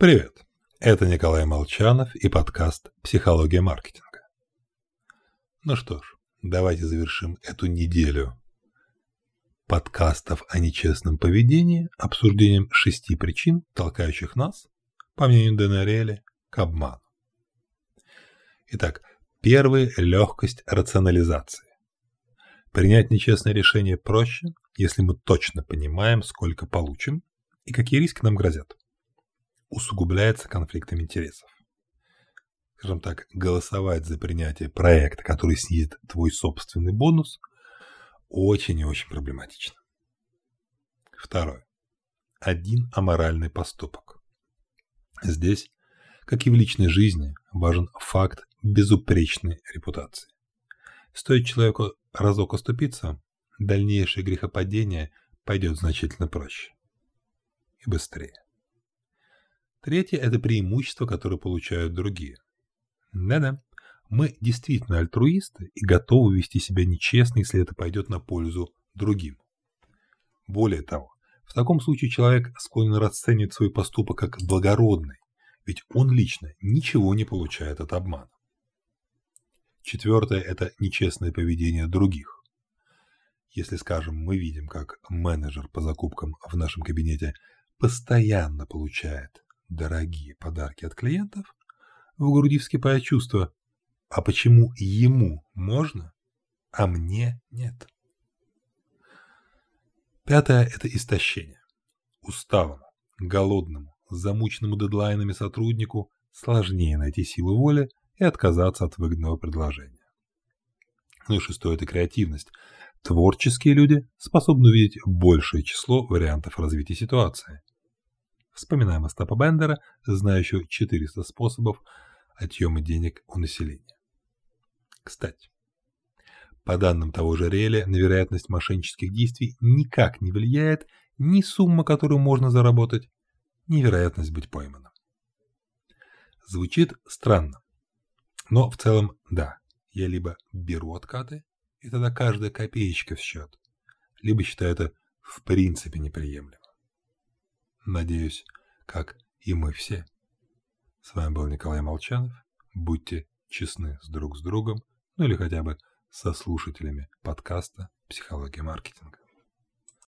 Привет! Это Николай Молчанов и подкаст «Психология маркетинга». Ну что ж, давайте завершим эту неделю подкастов о нечестном поведении обсуждением шести причин, толкающих нас, по мнению Денарели, к обману. Итак, первый – легкость рационализации. Принять нечестное решение проще, если мы точно понимаем, сколько получим и какие риски нам грозят усугубляется конфликтом интересов. Скажем так, голосовать за принятие проекта, который снизит твой собственный бонус, очень и очень проблематично. Второе. Один аморальный поступок. Здесь, как и в личной жизни, важен факт безупречной репутации. Стоит человеку разок оступиться, дальнейшее грехопадение пойдет значительно проще и быстрее. Третье – это преимущество, которое получают другие. Да-да, мы действительно альтруисты и готовы вести себя нечестно, если это пойдет на пользу другим. Более того, в таком случае человек склонен расценивать свой поступок как благородный, ведь он лично ничего не получает от обмана. Четвертое – это нечестное поведение других. Если, скажем, мы видим, как менеджер по закупкам в нашем кабинете постоянно получает дорогие подарки от клиентов, в груди вскипает чувство «А почему ему можно, а мне нет?» Пятое – это истощение. Усталому, голодному, замученному дедлайнами сотруднику сложнее найти силу воли и отказаться от выгодного предложения. Ну и шестое – это креативность. Творческие люди способны увидеть большее число вариантов развития ситуации. Вспоминаем Остапа Бендера, знающего 400 способов отъема денег у населения. Кстати, по данным того же Реля, на вероятность мошеннических действий никак не влияет ни сумма, которую можно заработать, ни вероятность быть пойманным. Звучит странно, но в целом да, я либо беру откаты, и тогда каждая копеечка в счет, либо считаю это в принципе неприемлемым. Надеюсь, как и мы все. С вами был Николай Молчанов. Будьте честны с друг с другом, ну или хотя бы со слушателями подкаста «Психология маркетинга».